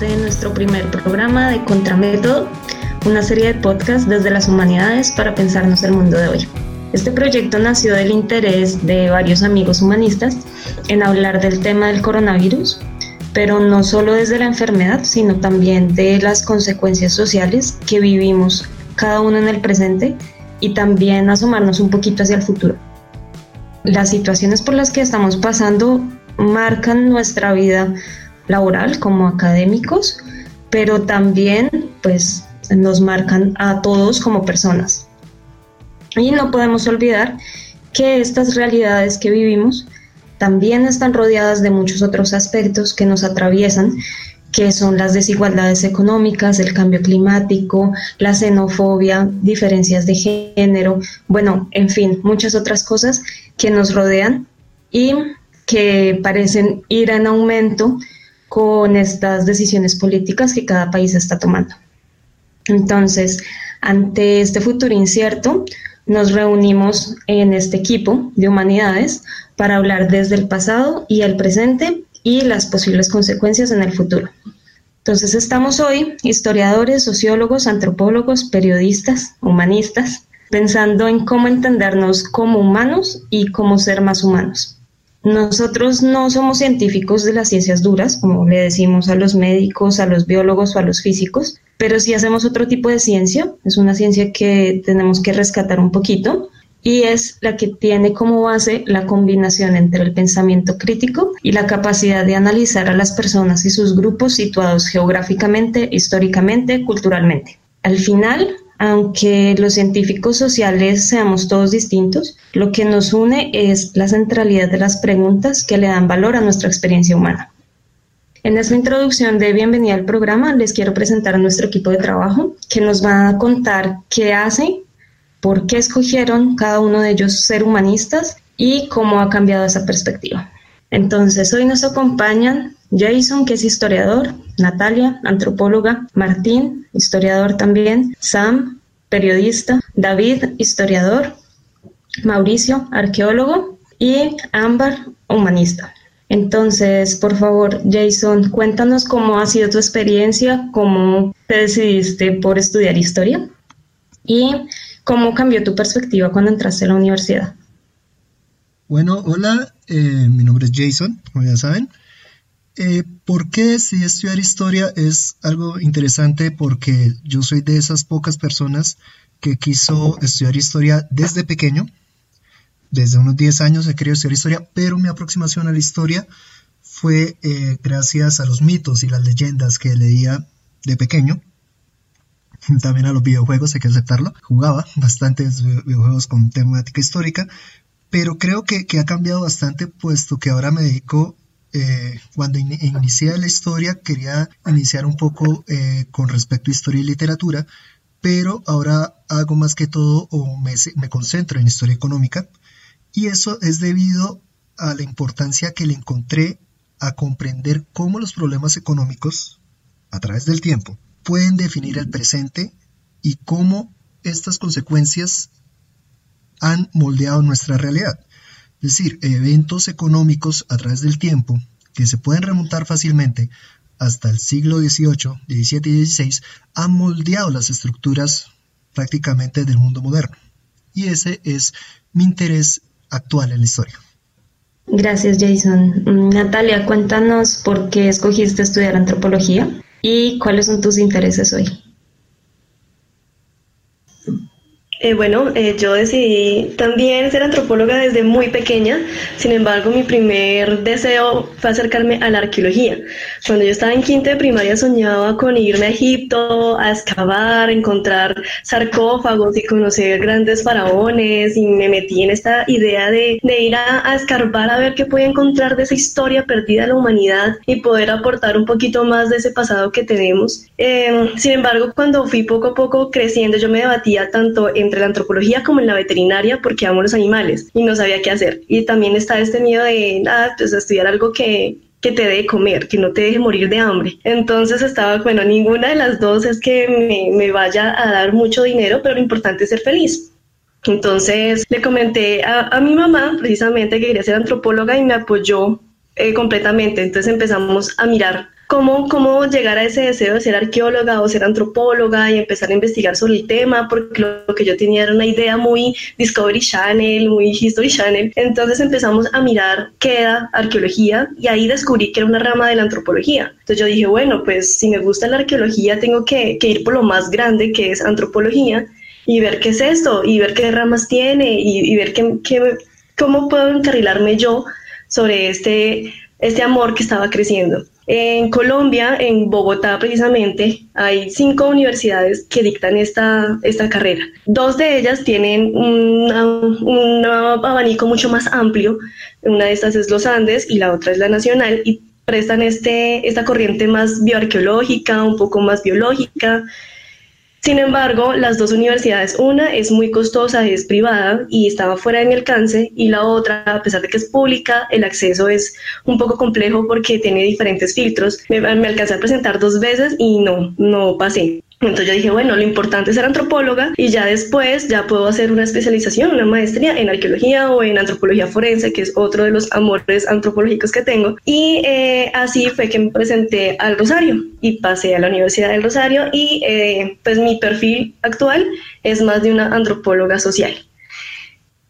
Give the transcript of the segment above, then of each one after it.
este nuestro primer programa de Contramétodo, una serie de podcasts desde las humanidades para pensarnos el mundo de hoy. Este proyecto nació del interés de varios amigos humanistas en hablar del tema del coronavirus, pero no solo desde la enfermedad, sino también de las consecuencias sociales que vivimos cada uno en el presente y también asomarnos un poquito hacia el futuro. Las situaciones por las que estamos pasando marcan nuestra vida laboral como académicos, pero también pues nos marcan a todos como personas. Y no podemos olvidar que estas realidades que vivimos también están rodeadas de muchos otros aspectos que nos atraviesan, que son las desigualdades económicas, el cambio climático, la xenofobia, diferencias de género, bueno, en fin, muchas otras cosas que nos rodean y que parecen ir en aumento con estas decisiones políticas que cada país está tomando. Entonces, ante este futuro incierto, nos reunimos en este equipo de humanidades para hablar desde el pasado y el presente y las posibles consecuencias en el futuro. Entonces estamos hoy, historiadores, sociólogos, antropólogos, periodistas, humanistas, pensando en cómo entendernos como humanos y cómo ser más humanos. Nosotros no somos científicos de las ciencias duras, como le decimos a los médicos, a los biólogos o a los físicos, pero sí hacemos otro tipo de ciencia, es una ciencia que tenemos que rescatar un poquito y es la que tiene como base la combinación entre el pensamiento crítico y la capacidad de analizar a las personas y sus grupos situados geográficamente, históricamente, culturalmente. Al final, aunque los científicos sociales seamos todos distintos, lo que nos une es la centralidad de las preguntas que le dan valor a nuestra experiencia humana. En esta introducción de bienvenida al programa les quiero presentar a nuestro equipo de trabajo que nos va a contar qué hace, por qué escogieron cada uno de ellos ser humanistas y cómo ha cambiado esa perspectiva. Entonces, hoy nos acompañan Jason, que es historiador, Natalia, antropóloga, Martín, historiador también, Sam, periodista, David, historiador, Mauricio, arqueólogo y Ámbar, humanista. Entonces, por favor, Jason, cuéntanos cómo ha sido tu experiencia, cómo te decidiste por estudiar historia y cómo cambió tu perspectiva cuando entraste a la universidad. Bueno, hola, eh, mi nombre es Jason, como ya saben. Eh, ¿Por qué decidí estudiar historia? Es algo interesante porque yo soy de esas pocas personas que quiso estudiar historia desde pequeño. Desde unos 10 años he querido estudiar historia, pero mi aproximación a la historia fue eh, gracias a los mitos y las leyendas que leía de pequeño. También a los videojuegos, hay que aceptarlo. Jugaba bastantes videojuegos con temática histórica, pero creo que, que ha cambiado bastante puesto que ahora me dedico eh, cuando inicié la historia quería iniciar un poco eh, con respecto a historia y literatura, pero ahora hago más que todo o me, me concentro en historia económica y eso es debido a la importancia que le encontré a comprender cómo los problemas económicos, a través del tiempo, pueden definir el presente y cómo estas consecuencias han moldeado nuestra realidad. Es decir, eventos económicos a través del tiempo que se pueden remontar fácilmente hasta el siglo XVIII, XVII y XVI han moldeado las estructuras prácticamente del mundo moderno. Y ese es mi interés actual en la historia. Gracias, Jason. Mm, Natalia, cuéntanos por qué escogiste estudiar antropología y cuáles son tus intereses hoy. Eh, bueno, eh, yo decidí también ser antropóloga desde muy pequeña, sin embargo mi primer deseo fue acercarme a la arqueología. Cuando yo estaba en quinto de primaria soñaba con irme a Egipto, a excavar, encontrar sarcófagos y conocer grandes faraones y me metí en esta idea de, ir a, escarbar a ver qué podía encontrar de esa historia perdida de la humanidad y poder aportar un poquito más de ese pasado que tenemos. Em, sin embargo, cuando fui poco a poco creciendo, yo me debatía tanto en entre la antropología como en la veterinaria porque amo los animales y no sabía qué hacer. Y también está este miedo de, nada, pues estudiar algo que, que te dé comer, que no te deje morir de hambre. Entonces estaba, bueno, ninguna de las dos es que me, me vaya a dar mucho dinero, pero lo importante es ser feliz. Entonces le comenté a, a, mi mamá precisamente que quería ser antropóloga y me apoyó eh, completamente. Entonces empezamos a mirar cómo, cómo llegar a ese deseo de ser arqueóloga o ser antropóloga y empezar a investigar sobre el tema, porque lo, que yo tenía era una idea muy Discovery Channel, muy History Channel. Entonces empezamos a mirar qué era arqueología y ahí descubrí que era una rama de la antropología. Entonces yo dije, bueno, pues si me gusta la arqueología, tengo que, ir por lo más grande que es antropología y ver qué es esto y ver qué ramas tiene y, ver qué, qué, cómo puedo encarrilarme yo sobre este, este amor que estaba creciendo. En Colombia, en Bogotá precisamente, hay cinco universidades que dictan esta, esta carrera. Dos de ellas tienen un abanico mucho más amplio. Una de estas es los Andes y la otra es la Nacional y prestan este, esta corriente más bioarqueológica, un poco más biológica, sin embargo, las dos universidades, una es muy costosa, es privada y estaba fuera de mi alcance, y la otra, a pesar de que es pública, el acceso es un poco complejo porque tiene diferentes filtros. Me, me alcancé a presentar dos veces y no, no pasé. Entonces yo dije, bueno, lo importante es ser antropóloga y ya después ya puedo hacer una especialización, una maestría en arqueología o en antropología forense, que es otro de los amores antropológicos que tengo. Y eh, así fue que me presenté al Rosario y pasé a la Universidad del Rosario y eh, pues mi perfil actual es más de una antropóloga social.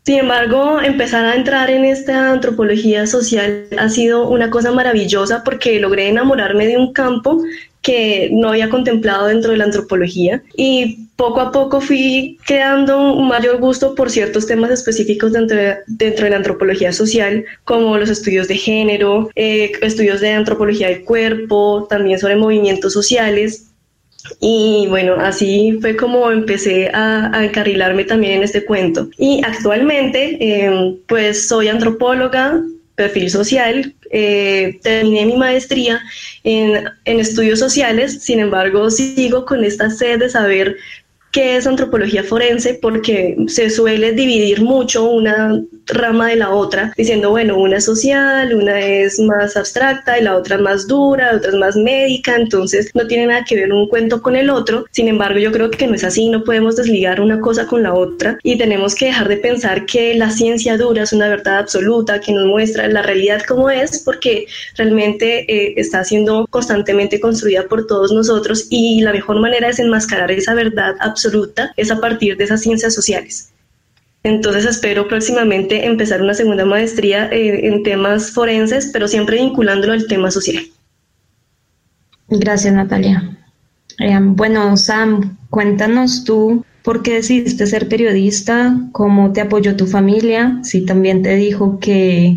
Sin embargo, empezar a entrar en esta antropología social ha sido una cosa maravillosa porque logré enamorarme de un campo que no había contemplado dentro de la antropología y poco a poco fui creando un mayor gusto por ciertos temas específicos dentro de, dentro de la antropología social, como los estudios de género, eh, estudios de antropología del cuerpo, también sobre movimientos sociales. Y bueno, así fue como empecé a, encarrilarme también en este cuento. Y actualmente, eh, pues soy antropóloga, perfil social, eh, terminé mi maestría en, en, estudios sociales, sin embargo sigo con esta sed de saber qué es antropología forense porque se suele dividir mucho una rama de la otra, diciendo, bueno, una es social, una es más abstracta y la otra más dura, la otra es más médica, entonces no tiene nada que ver un cuento con el otro. Sin embargo, yo creo que no es así, no podemos desligar una cosa con la otra y tenemos que dejar de pensar que la ciencia dura es una verdad absoluta que nos muestra la realidad como es, porque realmente eh, está siendo constantemente construida por todos nosotros y la mejor manera es enmascarar esa verdad absoluta es a partir de esas ciencias sociales. Entonces espero próximamente empezar una segunda maestría eh, en temas forenses, pero siempre vinculándolo al tema social. Gracias, Natalia. Eh, bueno, Sam, cuéntanos tú por qué decidiste ser periodista, cómo te apoyó tu familia, si también te dijo que,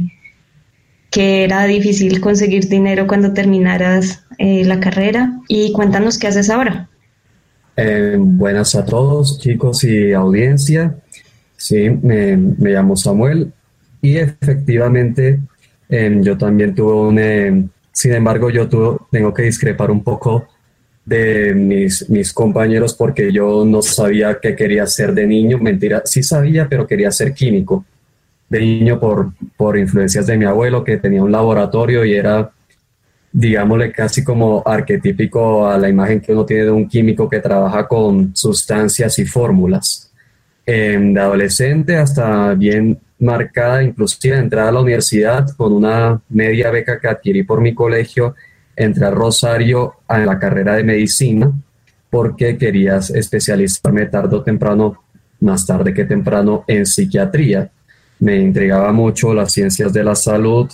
que era difícil conseguir dinero cuando terminaras eh, la carrera y cuéntanos qué haces ahora. Buenas a todos, chicos y audiencia. Sí, me, llamo Samuel y efectivamente em, yo también tuve un... Em, sin embargo, yo tengo que discrepar un poco de mis, mis compañeros porque yo no sabía qué quería ser de niño. Mentira, sí sabía, pero quería ser químico. De niño por, por influencias de mi abuelo que tenía un laboratorio y era, digámosle, casi como arquetípico a la imagen que uno tiene de un químico que trabaja con sustancias y fórmulas de adolescente hasta bien marcada, inclusive entrada a la universidad con una media beca que adquirí por mi colegio, entré a Rosario a la carrera de medicina porque querías especializarme tarde o temprano, más tarde que temprano, en psiquiatría. Me intrigaba mucho las ciencias de la salud,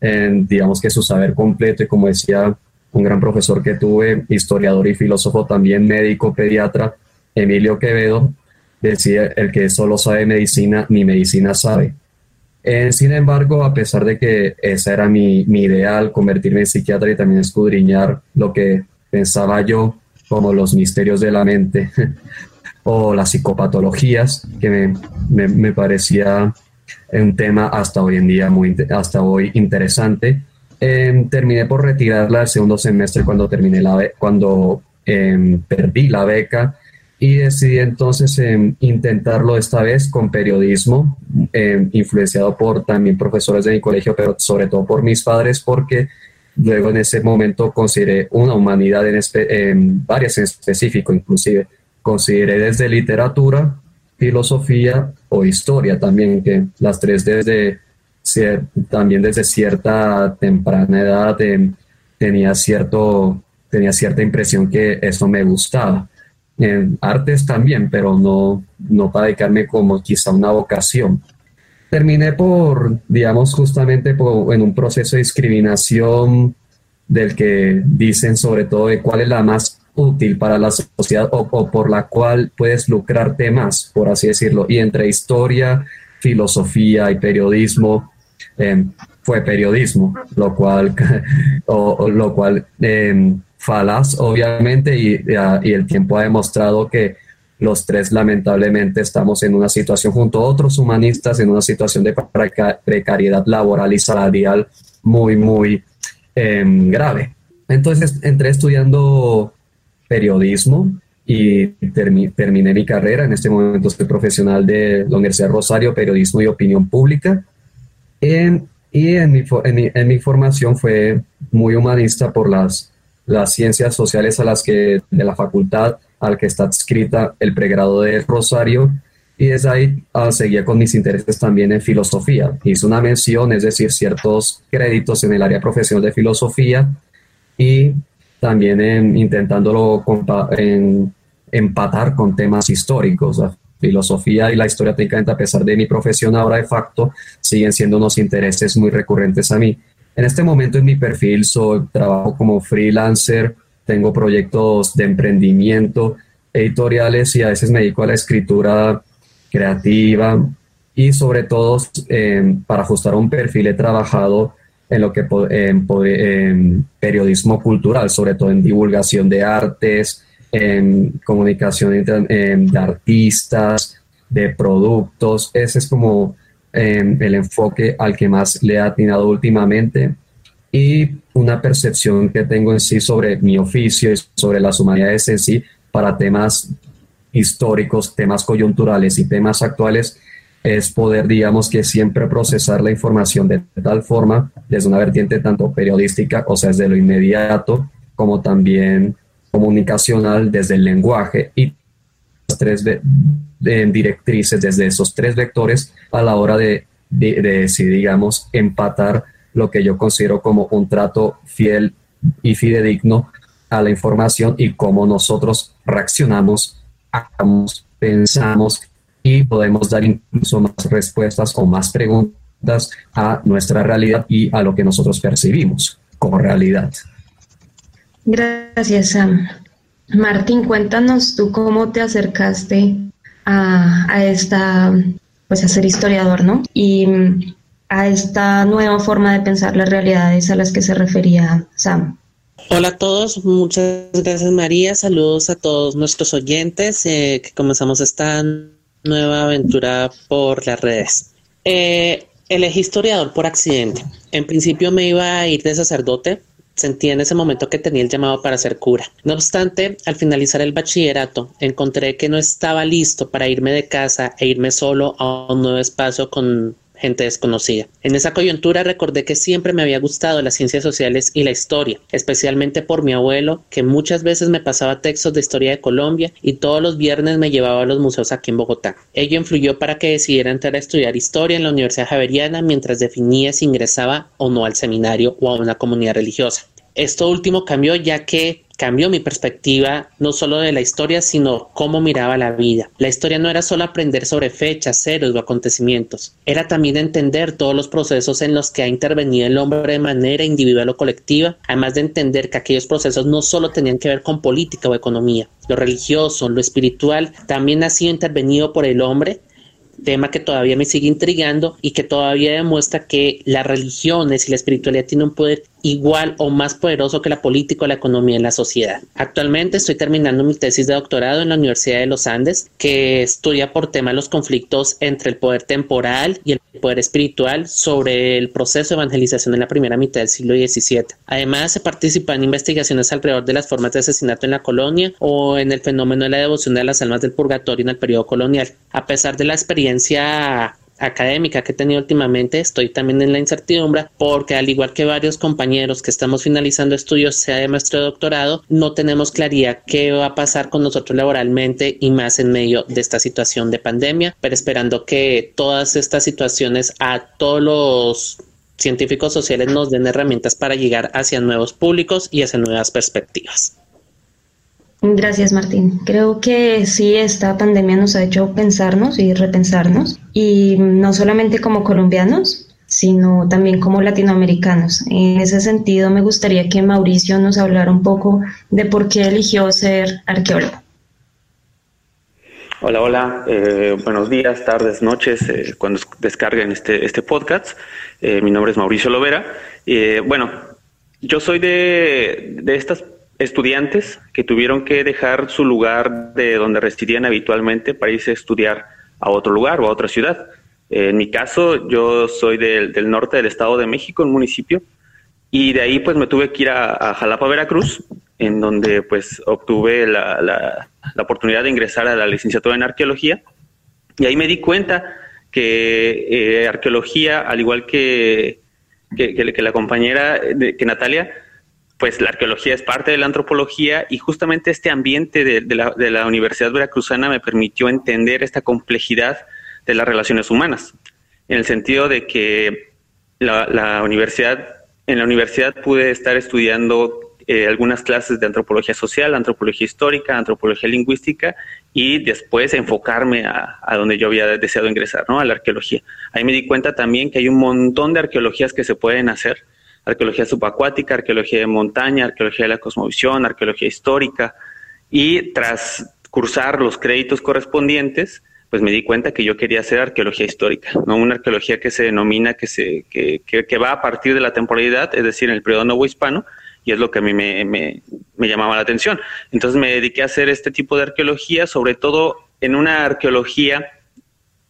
en, digamos que su saber completo y como decía un gran profesor que tuve, historiador y filósofo también, médico, pediatra, Emilio Quevedo, decía el que solo sabe medicina, ni medicina sabe. Eh, sin embargo, a pesar de que esa era mi, mi, ideal, convertirme en psiquiatra y también escudriñar lo que pensaba yo como los misterios de la mente o las psicopatologías, que me, me, me, parecía un tema hasta hoy en día muy hasta hoy interesante. Eh, terminé por retirarla el segundo semestre cuando terminé la cuando eh, perdí la beca y decidí entonces em, intentarlo esta vez con periodismo, em, influenciado por también profesores de mi colegio, pero sobre todo por mis padres, porque luego en ese momento consideré una humanidad en, en varias en específico, inclusive consideré desde literatura, filosofía o historia también, que las tres desde también desde cierta temprana edad em, tenía, cierto, tenía cierta impresión que eso me gustaba. En artes también, pero no, no para dedicarme como quizá una vocación. Terminé por, digamos, justamente en un proceso de discriminación del que dicen sobre todo de cuál es la más útil para la sociedad o, por la cual puedes lucrarte más, por así decirlo. Y entre historia, filosofía y periodismo, em, fue periodismo, lo cual, o, lo cual em, falaz, obviamente, y, y, el tiempo ha demostrado que los tres lamentablemente estamos en una situación junto a otros humanistas, en una situación de precariedad laboral y salarial muy, muy em, grave. Entonces entré estudiando periodismo y terminé mi carrera. En este momento soy profesional de la Universidad Rosario, periodismo y opinión pública. y en mi, en, mi, formación fue muy humanista por las, las ciencias sociales a las que, de la facultad al que está adscrita el pregrado de Rosario. Y desde ahí ah, seguía con mis intereses también en filosofía. Hice una mención, es decir, ciertos créditos en el área profesional de filosofía y también en, intentándolo en, empatar con temas históricos. La filosofía y la historia técnicamente, a pesar de mi profesión ahora de facto, siguen siendo unos intereses muy recurrentes a mí. En este momento en mi perfil soy, trabajo como freelancer, tengo proyectos de emprendimiento, editoriales y a veces me dedico a la escritura creativa y sobre todo eh, para ajustar un perfil he trabajado en lo que en, periodismo cultural, sobre todo en divulgación de artes, en comunicación de artistas, de productos. Ese es como em, el enfoque al que más le he atinado últimamente y una percepción que tengo en sí sobre mi oficio y sobre las humanidades en sí para temas históricos, temas coyunturales y temas actuales es poder, digamos que siempre procesar la información de tal forma, desde una vertiente tanto periodística, o sea, desde lo inmediato, como también comunicacional, desde el lenguaje y las tres directrices desde esos tres vectores a la hora de, de, de, digamos, empatar lo que yo considero como un trato fiel y fidedigno a la información y cómo nosotros reaccionamos, actuamos, pensamos y podemos dar incluso más respuestas o más preguntas a nuestra realidad y a lo que nosotros percibimos como realidad. Gracias, Sam. Martín, cuéntanos tú cómo te acercaste a, a, esta, pues a ser historiador, ¿no? Y a esta nueva forma de pensar las realidades a las que se refería Sam. Hola a todos, muchas gracias María, saludos a todos nuestros oyentes eh, que comenzamos esta nueva aventura por las redes. Eh, elegí historiador por accidente. En principio me iba a ir de sacerdote. Sentí en ese momento que tenía el llamado para ser cura. No obstante, al finalizar el bachillerato, encontré que no estaba listo para irme de casa e irme solo a un nuevo espacio con gente desconocida. En esa coyuntura recordé que siempre me había gustado las ciencias sociales y la historia, especialmente por mi abuelo, que muchas veces me pasaba textos de historia de Colombia y todos los viernes me llevaba a los museos aquí en Bogotá. Ello influyó para que decidiera entrar a estudiar historia en la Universidad Javeriana mientras definía si ingresaba o no al seminario o a una comunidad religiosa. Esto último cambió ya que cambió mi perspectiva no solo de la historia, sino cómo miraba la vida. La historia no era solo aprender sobre fechas, héroes o acontecimientos, era también entender todos los procesos en los que ha intervenido el hombre de manera individual o colectiva, además de entender que aquellos procesos no solo tenían que ver con política o economía, lo religioso, lo espiritual, también ha sido intervenido por el hombre tema que todavía me sigue intrigando y que todavía demuestra que las religiones y la espiritualidad tienen un poder igual o más poderoso que la política la economía en la sociedad. Actualmente estoy terminando mi tesis de doctorado en la Universidad de los Andes, que estudia por tema los conflictos entre el poder temporal y el poder espiritual sobre el proceso de evangelización en la primera mitad del siglo XVII. Además, se participa en investigaciones alrededor de las formas de asesinato en la colonia o en el fenómeno de la devoción de las almas del purgatorio en el periodo colonial. A pesar de la experiencia académica que he tenido últimamente, estoy también en la incertidumbre porque al igual que varios compañeros que estamos finalizando estudios, sea de maestro o doctorado, no tenemos claridad qué va a pasar con nosotros laboralmente y más en medio de esta situación de pandemia, pero esperando que todas estas situaciones a todos los científicos sociales nos den herramientas para llegar hacia nuevos públicos y hacia nuevas perspectivas. Gracias, Martín. Creo que sí, esta pandemia nos ha hecho pensarnos y repensarnos, y no solamente como colombianos, sino también como latinoamericanos. En ese sentido, me gustaría que Mauricio nos hablara un poco de por qué eligió ser arqueólogo. Hola, hola, eh, buenos días, tardes, noches, eh, cuando descarguen este, este podcast. Eh, mi nombre es Mauricio Lovera. bueno, yo soy de, de estas estudiantes que tuvieron que dejar su lugar de donde residían habitualmente para irse a estudiar a otro lugar o a otra ciudad. En mi caso, yo soy del, norte del Estado de México, un municipio, y de ahí pues me tuve que ir a, Jalapa, Veracruz, en donde pues obtuve la, la, oportunidad de ingresar a la licenciatura en arqueología, y ahí me di cuenta que eh, arqueología, al igual que, que, la compañera, que Natalia, pues la arqueología es parte de la antropología y justamente este ambiente de, la, de, la, Universidad Veracruzana me permitió entender esta complejidad de las relaciones humanas, en el sentido de que la, universidad, en la universidad pude estar estudiando eh, algunas clases de antropología social, antropología histórica, antropología lingüística y después enfocarme a, a, donde yo había deseado ingresar, ¿no? A la arqueología. Ahí me di cuenta también que hay un montón de arqueologías que se pueden hacer arqueología subacuática, arqueología de montaña, arqueología de la cosmovisión, arqueología histórica, y tras cursar los créditos correspondientes, pues me di cuenta que yo quería hacer arqueología histórica, no una arqueología que se denomina que se que, que, va a partir de la temporalidad, es decir, en el periodo nuevo hispano, y es lo que a mí me, me, me, llamaba la atención. Entonces me dediqué a hacer este tipo de arqueología, sobre todo en una arqueología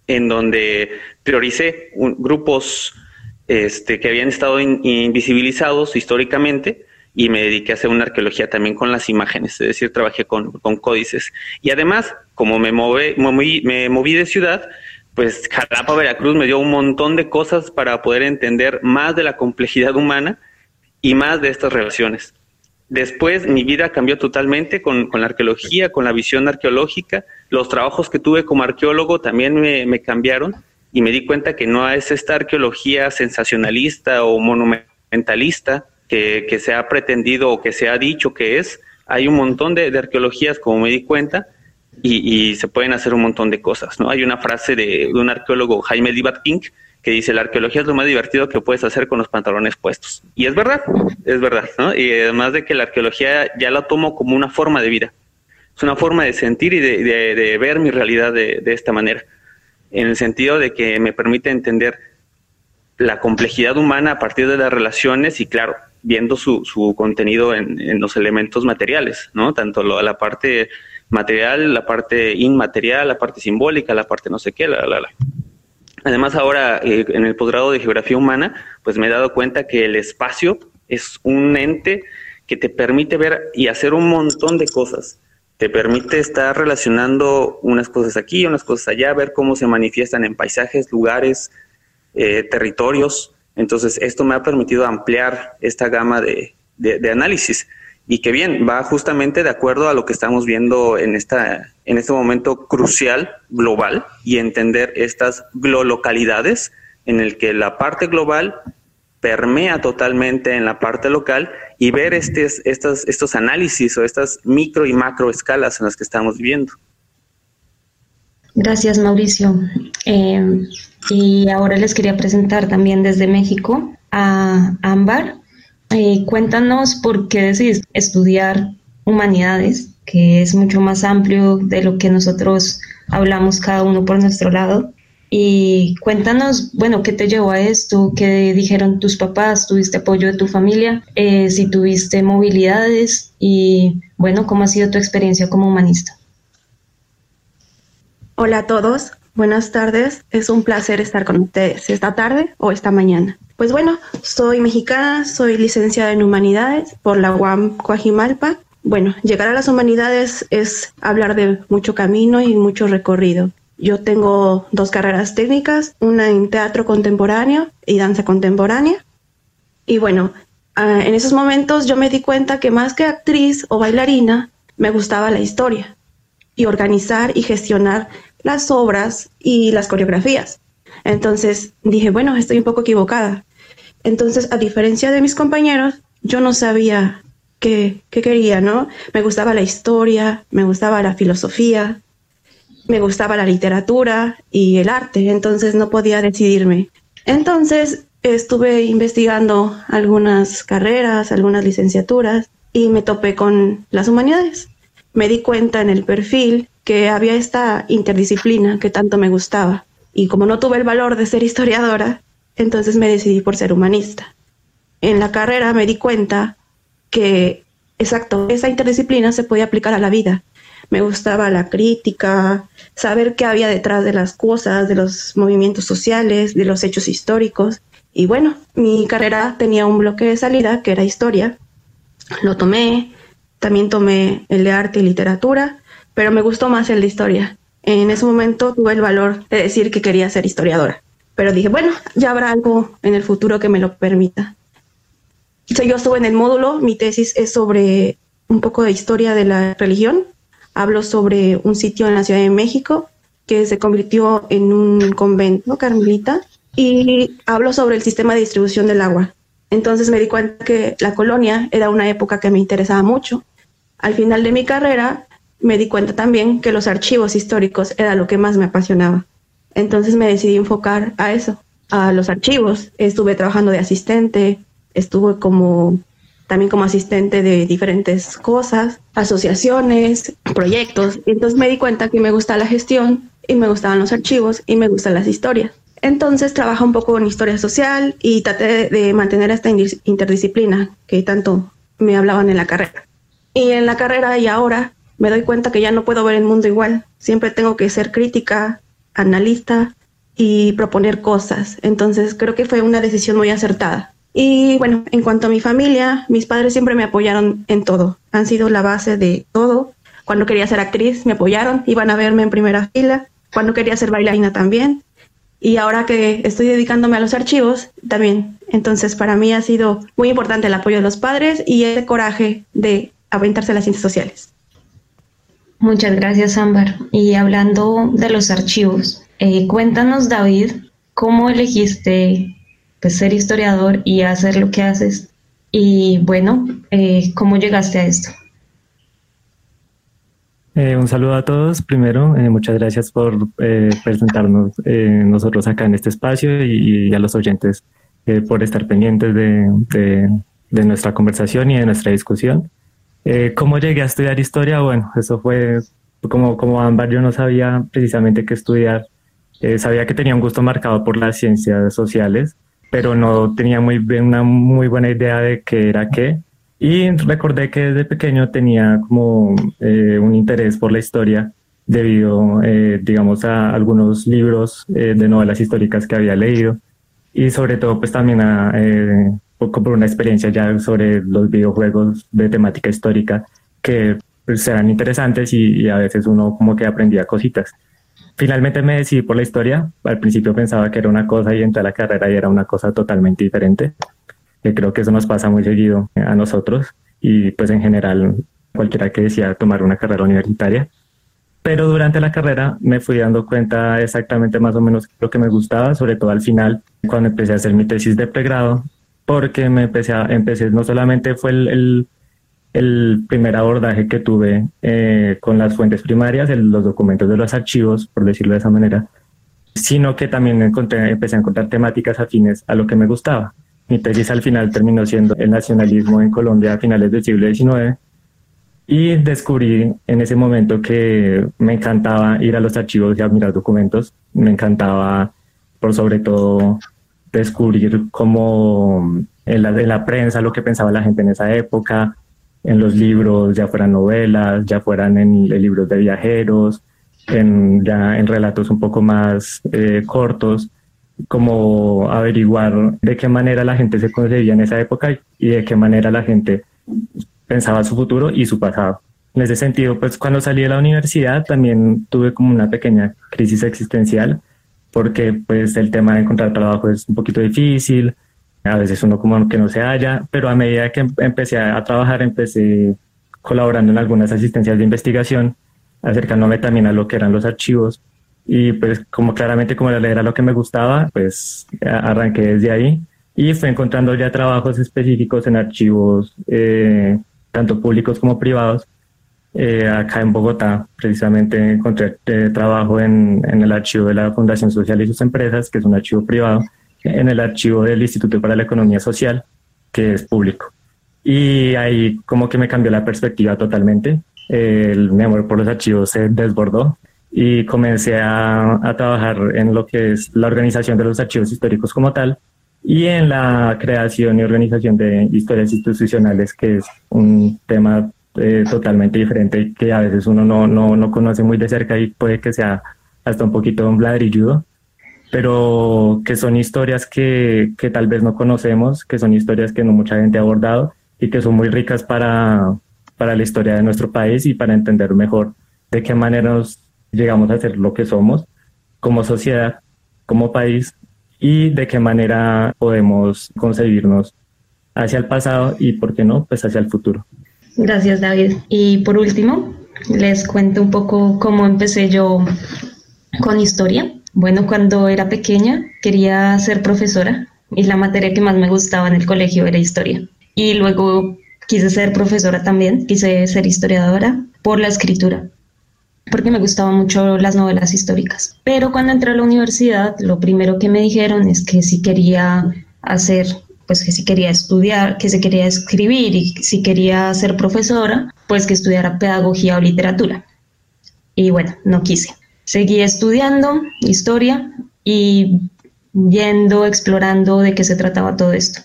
en donde prioricé grupos este, que habían estado invisibilizados históricamente y me dediqué a hacer una arqueología también con las imágenes, es decir, trabajé con, códices. Y además, como me, me moví de ciudad, pues Jalapa, Veracruz me dio un montón de cosas para poder entender más de la complejidad humana y más de estas relaciones. Después mi vida cambió totalmente con, la arqueología, con la visión arqueológica. Los trabajos que tuve como arqueólogo también me, me cambiaron y me di cuenta que no es esta arqueología sensacionalista o monumentalista que, se ha pretendido o que se ha dicho que es. Hay un montón de, arqueologías, como me di cuenta, y, se pueden hacer un montón de cosas. ¿no? Hay una frase de, un arqueólogo, Jaime King, que dice, la arqueología es lo más divertido que puedes hacer con los pantalones puestos. Y es verdad, es verdad. ¿no? Y además de que la arqueología ya la tomo como una forma de vida. Es una forma de sentir y de, ver mi realidad de esta manera en el sentido de que me permite entender la complejidad humana a partir de las relaciones y claro, viendo su, su contenido en, los elementos materiales, ¿no? Tanto la parte material, la parte inmaterial, la parte simbólica, la parte no sé qué, la, la, la. Además ahora eh, en el posgrado de geografía humana, pues me he dado cuenta que el espacio es un ente que te permite ver y hacer un montón de cosas te permite estar relacionando unas cosas aquí, unas cosas allá, ver cómo se manifiestan en paisajes, lugares, eh, territorios. Entonces, esto me ha permitido ampliar esta gama de, análisis y que bien, va justamente de acuerdo a lo que estamos viendo en, esta, en este momento crucial global y entender estas glolocalidades en el que la parte global permea totalmente en la parte local y ver estos, estos, estos análisis o estas micro y macro escalas en las que estamos viviendo. Gracias, Mauricio. Eh, y ahora les quería presentar también desde México a Ámbar. Eh, cuéntanos por qué decidiste estudiar humanidades, que es mucho más amplio de lo que nosotros hablamos cada uno por nuestro lado. Y cuéntanos, bueno, ¿qué te llevó a esto? ¿Qué dijeron tus papás? ¿Tuviste apoyo de tu familia? Eh, si tuviste movilidades y, bueno, ¿cómo ha sido tu experiencia como humanista? Hola a todos, buenas tardes. Es un placer estar con ustedes esta tarde o esta mañana. Pues bueno, soy mexicana, soy licenciada en humanidades por la UAM Coajimalpa. Bueno, llegar a las humanidades es hablar de mucho camino y mucho recorrido. Yo tengo dos carreras técnicas, una en teatro contemporáneo y danza contemporánea. Y bueno, ah, en esos momentos yo me di cuenta que más que actriz o bailarina, me gustaba la historia y organizar y gestionar las obras y las coreografías. Entonces dije, bueno, estoy un poco equivocada. Entonces, a diferencia de mis compañeros, yo no sabía qué, qué quería, ¿no? Me gustaba la historia, me gustaba la filosofía, me gustaba la literatura y el arte, entonces no podía decidirme. Entonces estuve investigando algunas carreras, algunas licenciaturas y me topé con las humanidades. Me di cuenta en el perfil que había esta interdisciplina que tanto me gustaba y como no tuve el valor de ser historiadora, entonces me decidí por ser humanista. En la carrera me di cuenta que, exacto, esa interdisciplina se podía aplicar a la vida. Me gustaba la crítica, saber qué había detrás de las cosas, de los movimientos sociales, de los hechos históricos. Y bueno, mi carrera tenía un bloque de salida que era historia. Lo tomé, también tomé el de arte y literatura, pero me gustó más el de historia. En ese momento tuve el valor de decir que quería ser historiadora, pero dije, bueno, ya habrá algo en el futuro que me lo permita. yo estuve en el módulo, mi tesis es sobre un poco de historia de la religión hablo sobre un sitio en la Ciudad de México que se convirtió en un convento carmelita y hablo sobre el sistema de distribución del agua. Entonces me di cuenta que la colonia era una época que me interesaba mucho. Al final de mi carrera me di cuenta también que los archivos históricos era lo que más me apasionaba. Entonces me decidí enfocar a eso, a los archivos. Estuve trabajando de asistente, estuve como también como asistente de diferentes cosas, asociaciones, proyectos. Y entonces me di cuenta que me gusta la gestión y me gustaban los archivos y me gustan las historias. Entonces trabajo un poco en historia social y traté de mantener esta interdisciplina que tanto me hablaban en la carrera. Y en la carrera y ahora me doy cuenta que ya no puedo ver el mundo igual. Siempre tengo que ser crítica, analista y proponer cosas. Entonces creo que fue una decisión muy acertada. Y bueno, en cuanto a mi familia, mis padres siempre me apoyaron en todo. Han sido la base de todo. Cuando quería ser actriz, me apoyaron, iban a verme en primera fila. Cuando quería ser bailarina también. Y ahora que estoy dedicándome a los archivos, también. Entonces, para mí ha sido muy importante el apoyo de los padres y el coraje de aventarse a las ciencias sociales. Muchas gracias, Ámbar. Y hablando de los archivos, eh, cuéntanos, David, ¿cómo elegiste pues, ser historiador y hacer lo que haces. Y bueno, eh, ¿cómo llegaste a esto? Eh, un saludo a todos. Primero, eh, muchas gracias por presentarnos nosotros acá en este espacio y, a los oyentes por estar pendientes de, de, nuestra conversación y de nuestra discusión. ¿Cómo llegué a estudiar historia? Bueno, eso fue como, como Ámbar, yo no sabía precisamente qué estudiar. sabía que tenía un gusto marcado por las ciencias sociales, pero no tenía muy bien, una muy buena idea de qué era qué. Y recordé que desde pequeño tenía como eh, un interés por la historia debido, eh, digamos, a algunos libros eh, de novelas históricas que había leído y sobre todo pues también a, por una experiencia ya sobre los videojuegos de temática histórica que pues, eran interesantes y, y a veces uno como que aprendía cositas. Finalmente me decidí por la historia. Al principio pensaba que era una cosa y entré a la carrera y era una cosa totalmente diferente. Que creo que eso nos pasa muy seguido a nosotros y pues en general cualquiera que decía tomar una carrera universitaria. Pero durante la carrera me fui dando cuenta exactamente más o menos lo que me gustaba, sobre todo al final, cuando empecé a hacer mi tesis de pregrado, porque me empecé a, empecé, no solamente fue el primer abordaje que tuve eh, con las fuentes primarias, los documentos de los archivos, por decirlo de esa manera, sino que también encontré, empecé a encontrar temáticas afines a lo que me gustaba. Mi tesis al final terminó siendo el nacionalismo en Colombia a finales del siglo XIX y descubrí en ese momento que me encantaba ir a los archivos y a mirar documentos. Me encantaba, por sobre todo, descubrir cómo en la, en la prensa lo que pensaba la gente en esa época, en los libros, ya fueran novelas, ya fueran en, libros de viajeros, en, ya en relatos un poco más eh, cortos, como averiguar de qué manera la gente se concebía en esa época y de qué manera la gente pensaba su futuro y su pasado. En ese sentido, pues cuando salí de la universidad también tuve como una pequeña crisis existencial porque pues el tema de encontrar trabajo es un poquito difícil, a veces uno como que no se halla, pero a medida que em-, empecé a, trabajar, empecé colaborando en algunas asistencias de investigación, acercándome también a lo que eran los archivos. Y pues como claramente como era lo que me gustaba, pues arranqué desde ahí y fue encontrando ya trabajos específicos en archivos, eh, tanto públicos como privados. Eh, acá en Bogotá, precisamente encontré eh, trabajo en, en, el archivo de la Fundación Social y sus empresas, que es un archivo privado, en el archivo del Instituto para la Economía Social, que es público. Y ahí como que me cambió la perspectiva totalmente. El, mi amor por los archivos se desbordó y comencé a, a trabajar en lo que es la organización de los archivos históricos como tal y en la creación y organización de historias institucionales, que es un tema eh, totalmente diferente que a veces uno no, no, no, conoce muy de cerca y puede que sea hasta un poquito un ladrilludo, pero que son historias que, que tal vez no conocemos, que son historias que no mucha gente ha abordado y que son muy ricas para, para la historia de nuestro país y para entender mejor de qué manera nos llegamos a ser lo que somos como sociedad, como país y de qué manera podemos concebirnos hacia el pasado y, ¿por qué no?, pues hacia el futuro. Gracias, David. Y por último, les cuento un poco cómo empecé yo con historia. Bueno, cuando era pequeña quería ser profesora y la materia que más me gustaba en el colegio era historia. Y luego quise ser profesora también, quise ser historiadora por la escritura porque me gustaban mucho las novelas históricas. Pero cuando entré a la universidad, lo primero que me dijeron es que si quería hacer, pues que si quería estudiar, que se quería escribir y si quería ser profesora, pues que estudiara pedagogía o literatura. Y bueno, no quise. Seguí estudiando historia y yendo, explorando de qué se trataba todo esto.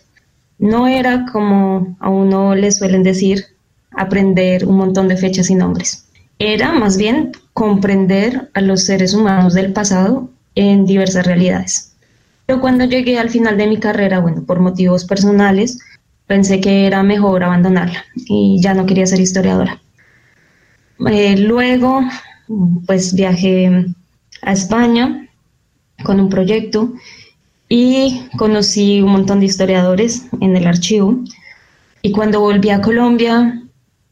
No era como a uno le suelen decir aprender un montón de fechas y nombres era más bien comprender a los seres humanos del pasado en diversas realidades. Pero cuando llegué al final de mi carrera, bueno, por motivos personales, pensé que era mejor abandonarla y ya no quería ser historiadora. Eh, luego, pues viajé a España con un proyecto y conocí un montón de historiadores en el archivo. Y cuando volví a Colombia,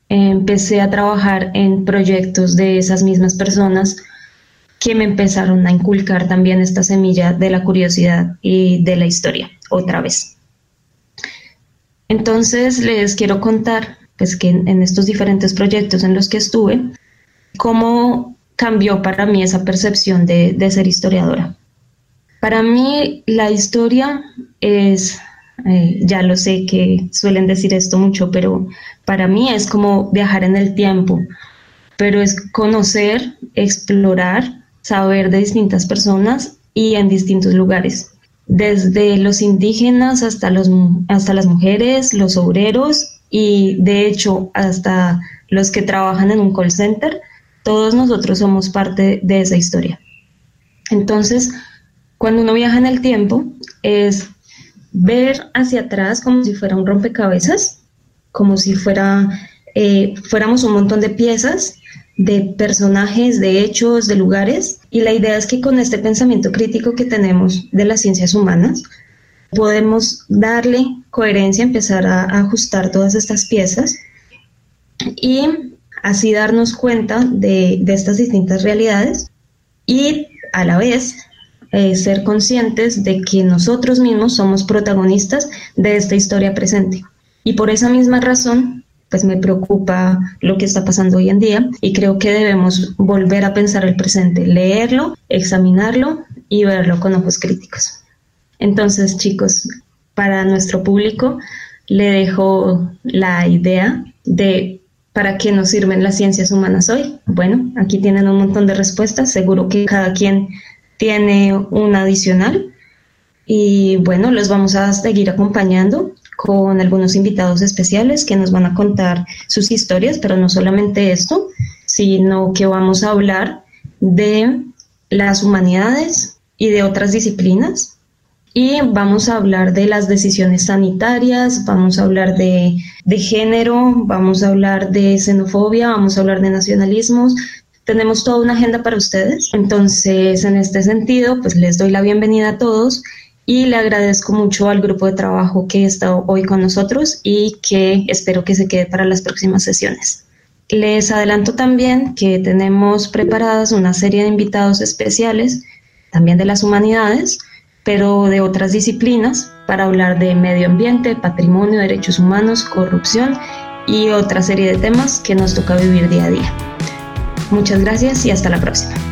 empecé a trabajar en proyectos de esas mismas personas que me empezaron a inculcar también esta semilla de la curiosidad y de la historia, otra vez. Entonces les quiero contar, pues que en estos diferentes proyectos en los que estuve, cómo cambió para mí esa percepción de, ser historiadora. Para mí la historia es eh, ya lo sé que suelen decir esto mucho, pero para mí es como viajar en el tiempo, pero es conocer, explorar, saber de distintas personas y en distintos lugares, desde los indígenas hasta las mujeres, los obreros y de hecho hasta los que trabajan en un call center, todos nosotros somos parte de esa historia. Entonces, cuando uno viaja en el tiempo, es ver hacia atrás como si fuera un rompecabezas, como si fuera, eh, fuéramos un montón de piezas, de personajes, de hechos, de lugares. Y la idea es que con este pensamiento crítico que tenemos de las ciencias humanas, podemos darle coherencia, empezar a, ajustar todas estas piezas y así darnos cuenta de, estas distintas realidades y a la vez eh, ser conscientes de que nosotros mismos somos protagonistas de esta historia presente. Y por esa misma razón, pues me preocupa lo que está pasando hoy en día y creo que debemos volver a pensar el presente, leerlo, examinarlo y verlo con ojos críticos. Entonces, chicos, para nuestro público le dejo la idea de para qué nos sirven las ciencias humanas hoy. Bueno, aquí tienen un montón de respuestas, seguro que cada quien tiene un adicional. Y bueno, los vamos a seguir acompañando con algunos invitados especiales que nos van a contar sus historias, pero no solamente esto, sino que vamos a hablar de las humanidades y de otras disciplinas. Y vamos a hablar de las decisiones sanitarias, vamos a hablar de, de género, vamos a hablar de xenofobia, vamos a hablar de nacionalismos, tenemos toda una agenda para ustedes. Entonces, en este sentido, pues les doy la bienvenida a todos y le agradezco mucho al grupo de trabajo que está hoy con nosotros y que espero que se quede para las próximas sesiones. Les adelanto también que tenemos preparadas una serie de invitados especiales, también de las humanidades, pero de otras disciplinas, para hablar de medio ambiente, patrimonio, derechos humanos, corrupción y otra serie de temas que nos toca vivir día a día. Muchas gracias y hasta la próxima.